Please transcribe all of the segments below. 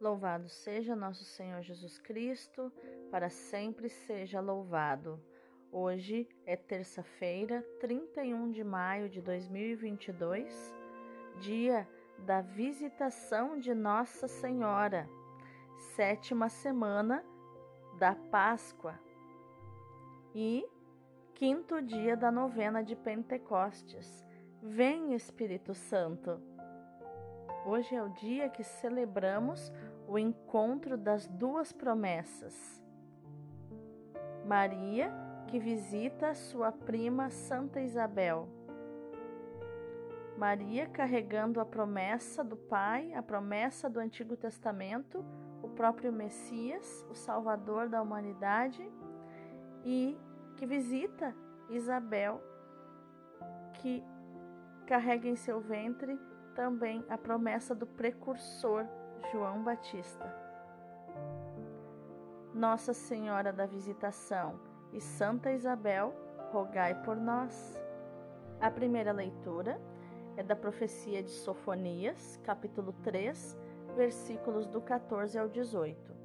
Louvado seja nosso Senhor Jesus Cristo, para sempre seja louvado. Hoje é terça-feira, 31 de maio de 2022, dia da visitação de Nossa Senhora, sétima semana da Páscoa e quinto dia da novena de Pentecostes. Vem, Espírito Santo. Hoje é o dia que celebramos o encontro das duas promessas. Maria, que visita sua prima Santa Isabel. Maria carregando a promessa do Pai, a promessa do Antigo Testamento, o próprio Messias, o Salvador da humanidade, e que visita Isabel, que carrega em seu ventre também a promessa do precursor João Batista. Nossa Senhora da Visitação e Santa Isabel, rogai por nós. A primeira leitura é da profecia de Sofonias, capítulo 3, versículos do 14 ao 18.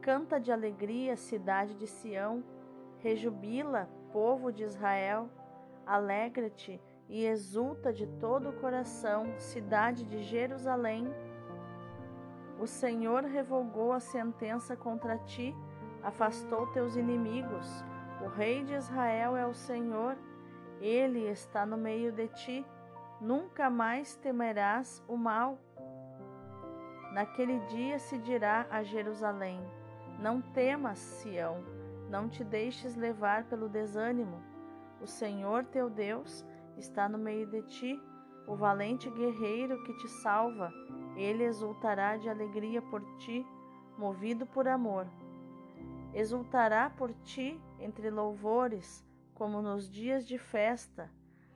Canta de alegria, cidade de Sião, rejubila, povo de Israel, alegra-te, e exulta de todo o coração, cidade de Jerusalém. O Senhor revogou a sentença contra ti, afastou teus inimigos. O Rei de Israel é o Senhor, ele está no meio de ti. Nunca mais temerás o mal. Naquele dia se dirá a Jerusalém: Não temas, Sião, não te deixes levar pelo desânimo. O Senhor teu Deus está no meio de ti, o valente guerreiro que te salva. Ele exultará de alegria por ti, movido por amor. Exultará por ti entre louvores, como nos dias de festa.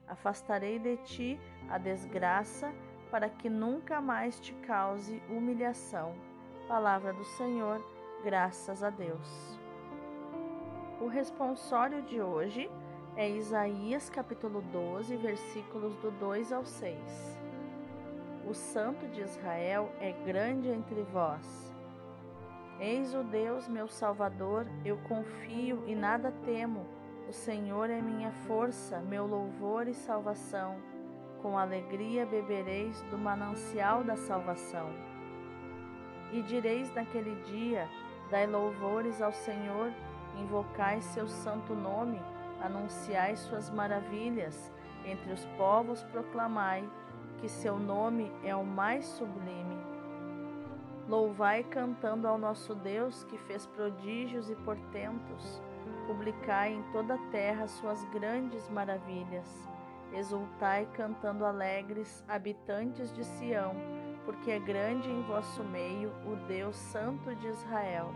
Afastarei de ti a desgraça, para que nunca mais te cause humilhação. Palavra do Senhor, graças a Deus. O responsório de hoje é Isaías capítulo 12, versículos do 2 ao 6. O Santo de Israel é grande entre vós. Eis o Deus meu Salvador, eu confio e nada temo. O Senhor é minha força, meu louvor e salvação. Com alegria bebereis do manancial da salvação. E direis naquele dia: Dai louvores ao Senhor, invocai seu santo nome anunciai suas maravilhas, entre os povos proclamai que seu nome é o mais sublime. Louvai cantando ao nosso Deus que fez prodígios e portentos. Publicai em toda a terra suas grandes maravilhas. Exultai cantando alegres, habitantes de Sião, porque é grande em vosso meio o Deus Santo de Israel.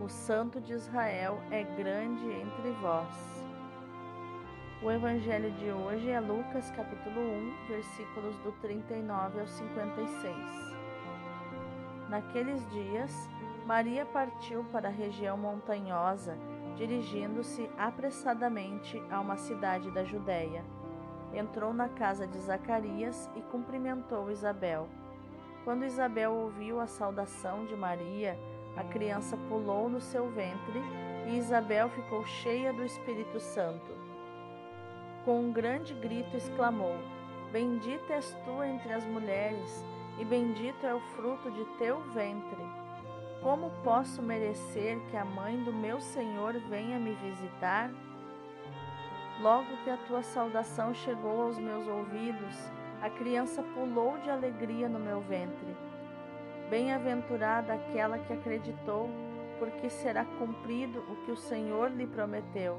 O Santo de Israel é grande entre vós. O evangelho de hoje é Lucas capítulo 1, versículos do 39 ao 56. Naqueles dias, Maria partiu para a região montanhosa, dirigindo-se apressadamente a uma cidade da Judéia. Entrou na casa de Zacarias e cumprimentou Isabel. Quando Isabel ouviu a saudação de Maria, a criança pulou no seu ventre e Isabel ficou cheia do Espírito Santo. Com um grande grito exclamou: Bendita és tu entre as mulheres, e bendito é o fruto de teu ventre. Como posso merecer que a mãe do meu Senhor venha me visitar? Logo que a tua saudação chegou aos meus ouvidos, a criança pulou de alegria no meu ventre. Bem-aventurada aquela que acreditou, porque será cumprido o que o Senhor lhe prometeu.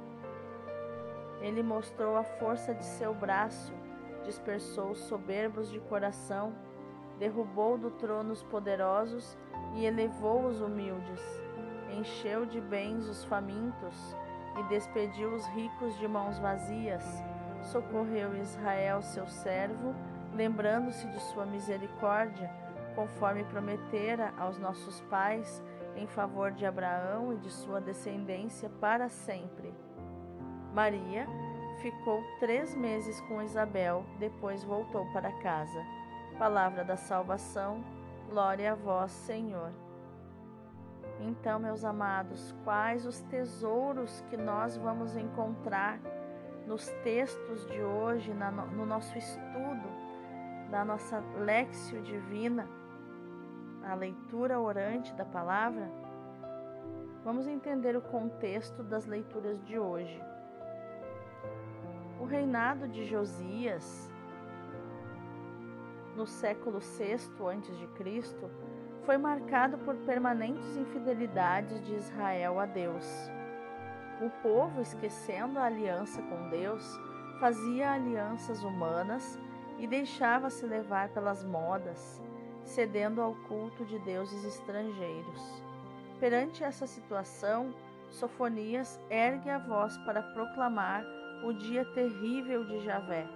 Ele mostrou a força de seu braço, dispersou os soberbos de coração, derrubou do trono os poderosos e elevou os humildes, encheu de bens os famintos e despediu os ricos de mãos vazias, socorreu Israel, seu servo, lembrando-se de sua misericórdia, conforme prometera aos nossos pais, em favor de Abraão e de sua descendência para sempre. Maria ficou três meses com Isabel, depois voltou para casa. Palavra da salvação, glória a vós, Senhor. Então, meus amados, quais os tesouros que nós vamos encontrar nos textos de hoje, no nosso estudo da nossa Lexio Divina, a leitura orante da palavra? Vamos entender o contexto das leituras de hoje. O reinado de Josias, no século VI a.C., foi marcado por permanentes infidelidades de Israel a Deus. O povo, esquecendo a aliança com Deus, fazia alianças humanas e deixava-se levar pelas modas, cedendo ao culto de deuses estrangeiros. Perante essa situação, Sofonias ergue a voz para proclamar o dia terrível de Javé,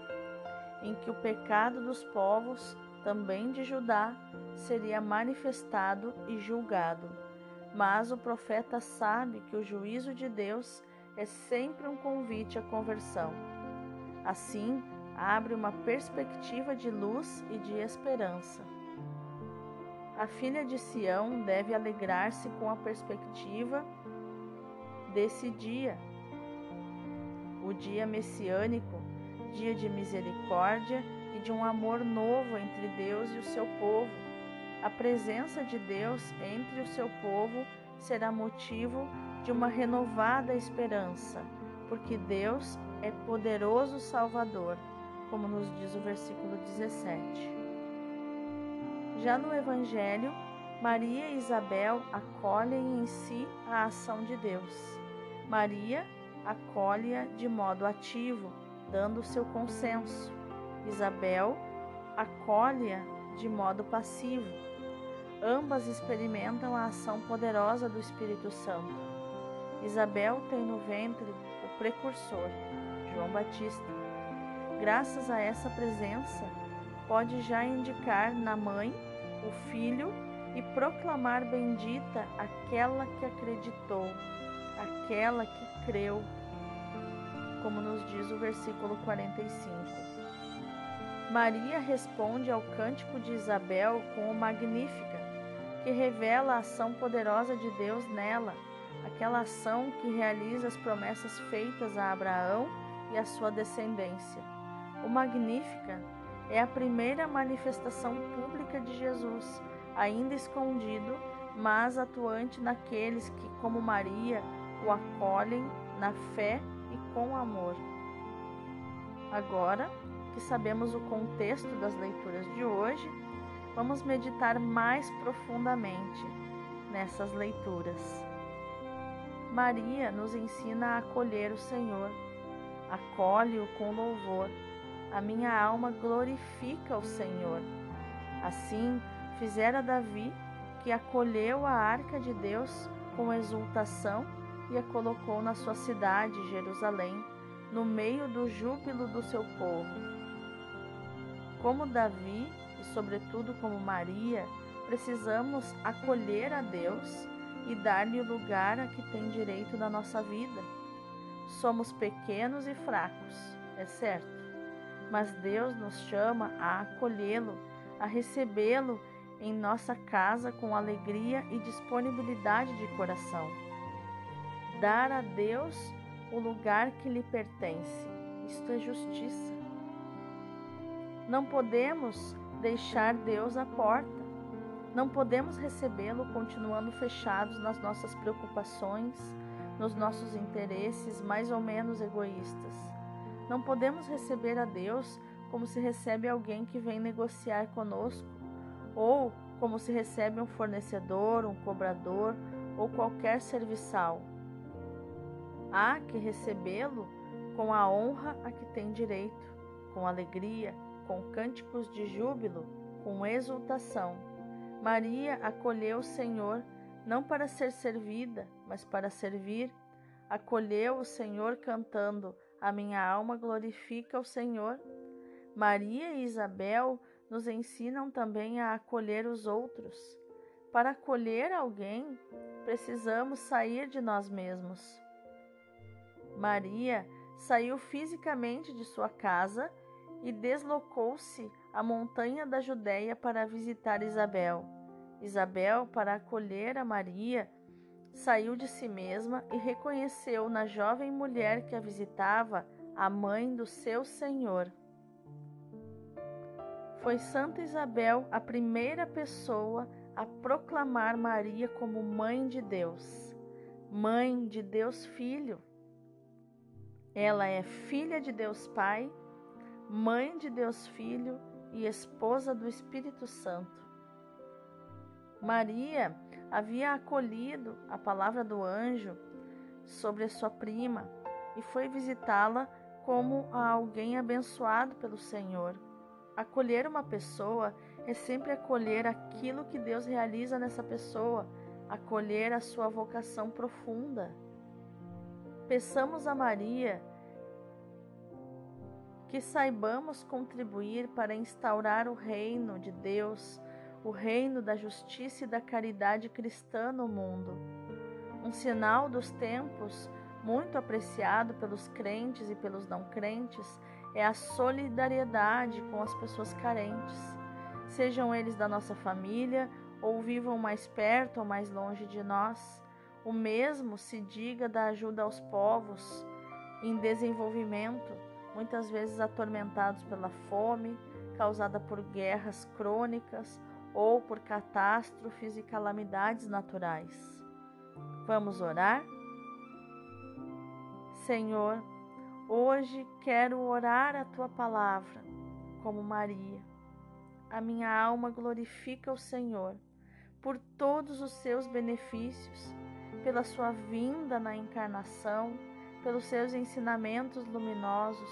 em que o pecado dos povos, também de Judá, seria manifestado e julgado. Mas o profeta sabe que o juízo de Deus é sempre um convite à conversão. Assim, abre uma perspectiva de luz e de esperança. A filha de Sião deve alegrar-se com a perspectiva desse dia o dia messiânico, dia de misericórdia e de um amor novo entre Deus e o seu povo. A presença de Deus entre o seu povo será motivo de uma renovada esperança, porque Deus é poderoso Salvador, como nos diz o versículo 17. Já no Evangelho, Maria e Isabel acolhem em si a ação de Deus. Maria acolhe-a de modo ativo, dando seu consenso. Isabel acolhe-a de modo passivo. Ambas experimentam a ação poderosa do Espírito Santo. Isabel tem no ventre o precursor, João Batista. Graças a essa presença, pode já indicar na mãe o filho e proclamar bendita aquela que acreditou, aquela que creu, como nos diz o versículo 45. Maria responde ao cântico de Isabel com o Magnífica, que revela a ação poderosa de Deus nela, aquela ação que realiza as promessas feitas a Abraão e a sua descendência. O Magnífica é a primeira manifestação pública de Jesus, ainda escondido, mas atuante naqueles que, como Maria, o acolhem na fé e com amor. Agora que sabemos o contexto das leituras de hoje, vamos meditar mais profundamente nessas leituras. Maria nos ensina a acolher o Senhor, acolhe-o com louvor. A minha alma glorifica o Senhor. Assim fizera Davi, que acolheu a arca de Deus com exultação e a colocou na sua cidade, Jerusalém, no meio do júbilo do seu povo. Como Davi e, sobretudo, como Maria, precisamos acolher a Deus e dar-lhe o lugar a que tem direito na nossa vida. Somos pequenos e fracos, é certo, mas Deus nos chama a acolhê-lo, a recebê-lo em nossa casa com alegria e disponibilidade de coração dar a Deus o lugar que lhe pertence. Isto é justiça. Não podemos deixar Deus à porta. Não podemos recebê-lo continuando fechados nas nossas preocupações, nos nossos interesses mais ou menos egoístas. Não podemos receber a Deus como se recebe alguém que vem negociar conosco, ou como se recebe um fornecedor, um cobrador ou qualquer serviçal. Há que recebê-lo com a honra a que tem direito, com alegria, com cânticos de júbilo. com exultação. Maria acolheu o Senhor não para ser servida, mas para servir. Acolheu o Senhor cantando: A minha alma glorifica o Senhor. Maria e Isabel nos ensinam também a acolher os outros. Para acolher alguém, precisamos sair de nós mesmos. Maria saiu fisicamente de sua casa e deslocou-se à montanha da Judéia para visitar Isabel. Isabel, para acolher a Maria, saiu de si mesma e reconheceu na jovem mulher que a visitava a mãe do seu Senhor. Foi Santa Isabel a primeira pessoa a proclamar Maria como Mãe de Deus, Mãe de Deus Filho. Ela é filha de Deus Pai, mãe de Deus Filho e esposa do Espírito Santo. Maria havia acolhido a palavra do anjo sobre sua prima e foi visitá-la como a alguém abençoado pelo Senhor. Acolher uma pessoa é sempre acolher aquilo que Deus realiza nessa pessoa, acolher a sua vocação profunda. Peçamos a Maria que saibamos contribuir para instaurar o reino de Deus, o reino da justiça e da caridade cristã no mundo. Um sinal dos tempos, muito apreciado pelos crentes e pelos não crentes, é a solidariedade com as pessoas carentes, sejam eles da nossa família ou vivam mais perto ou mais longe de nós. O mesmo se diga da ajuda aos povos em desenvolvimento, muitas vezes atormentados pela fome, causada por guerras crônicas ou por catástrofes e calamidades naturais. Vamos orar? Senhor, hoje quero orar a tua palavra como Maria. A minha alma glorifica o Senhor por todos os seus benefícios, pela sua vinda na encarnação, pelos seus ensinamentos luminosos,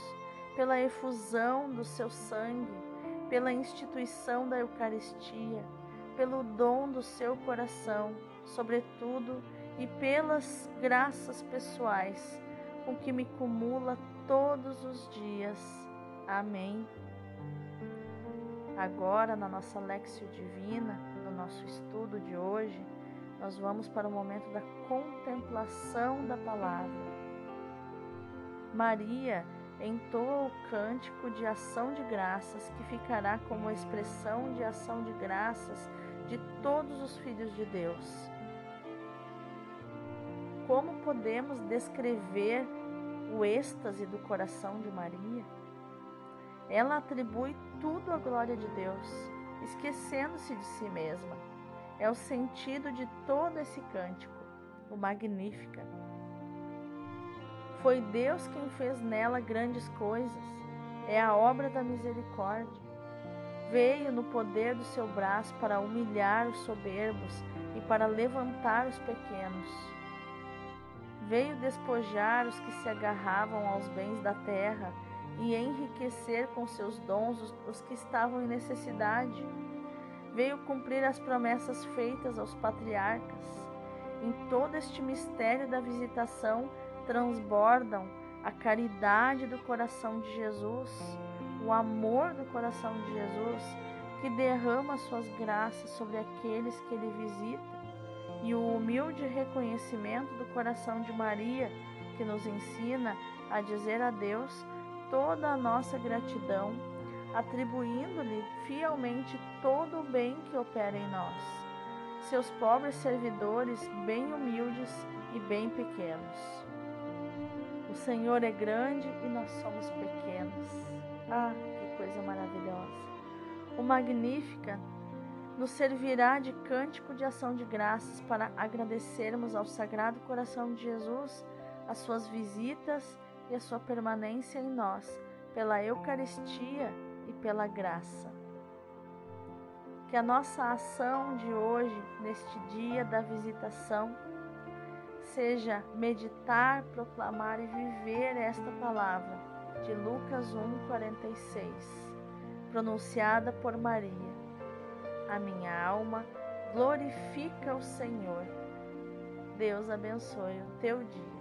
pela efusão do seu sangue, pela instituição da Eucaristia, pelo dom do seu coração, sobretudo, e pelas graças pessoais com que me cumula todos os dias. Amém. Agora, na nossa Lexio Divina, no nosso estudo de hoje, nós vamos para o momento da contemplação da palavra. Maria entoa o cântico de ação de graças, que ficará como expressão de ação de graças de todos os filhos de Deus. Como podemos descrever o êxtase do coração de Maria? Ela atribui tudo à glória de Deus, esquecendo-se de si mesma. É o sentido de todo esse cântico, o Magnífica. Foi Deus quem fez nela grandes coisas. É a obra da misericórdia. Veio no poder do seu braço para humilhar os soberbos e para levantar os pequenos. Veio despojar os que se agarravam aos bens da terra e enriquecer com seus dons os que estavam em necessidade. Veio cumprir as promessas feitas aos patriarcas. Em todo este mistério da visitação, transbordam a caridade do coração de Jesus, o amor do coração de Jesus, que derrama suas graças sobre aqueles que ele visita, e o humilde reconhecimento do coração de Maria, que nos ensina a dizer a Deus toda a nossa gratidão, atribuindo-lhe fielmente todo o bem que opera em nós. Seus pobres servidores, bem humildes e bem pequenos. O Senhor é grande e nós somos pequenos. Ah, que coisa maravilhosa! O Magnífica nos servirá de cântico de ação de graças para agradecermos ao Sagrado Coração de Jesus as suas visitas e a sua permanência em nós, pela Eucaristia e pela graça. Que a nossa ação de hoje, neste dia da visitação, seja meditar, proclamar e viver esta palavra de Lucas 1:46, pronunciada por Maria. A minha alma glorifica o Senhor. Deus abençoe o teu dia.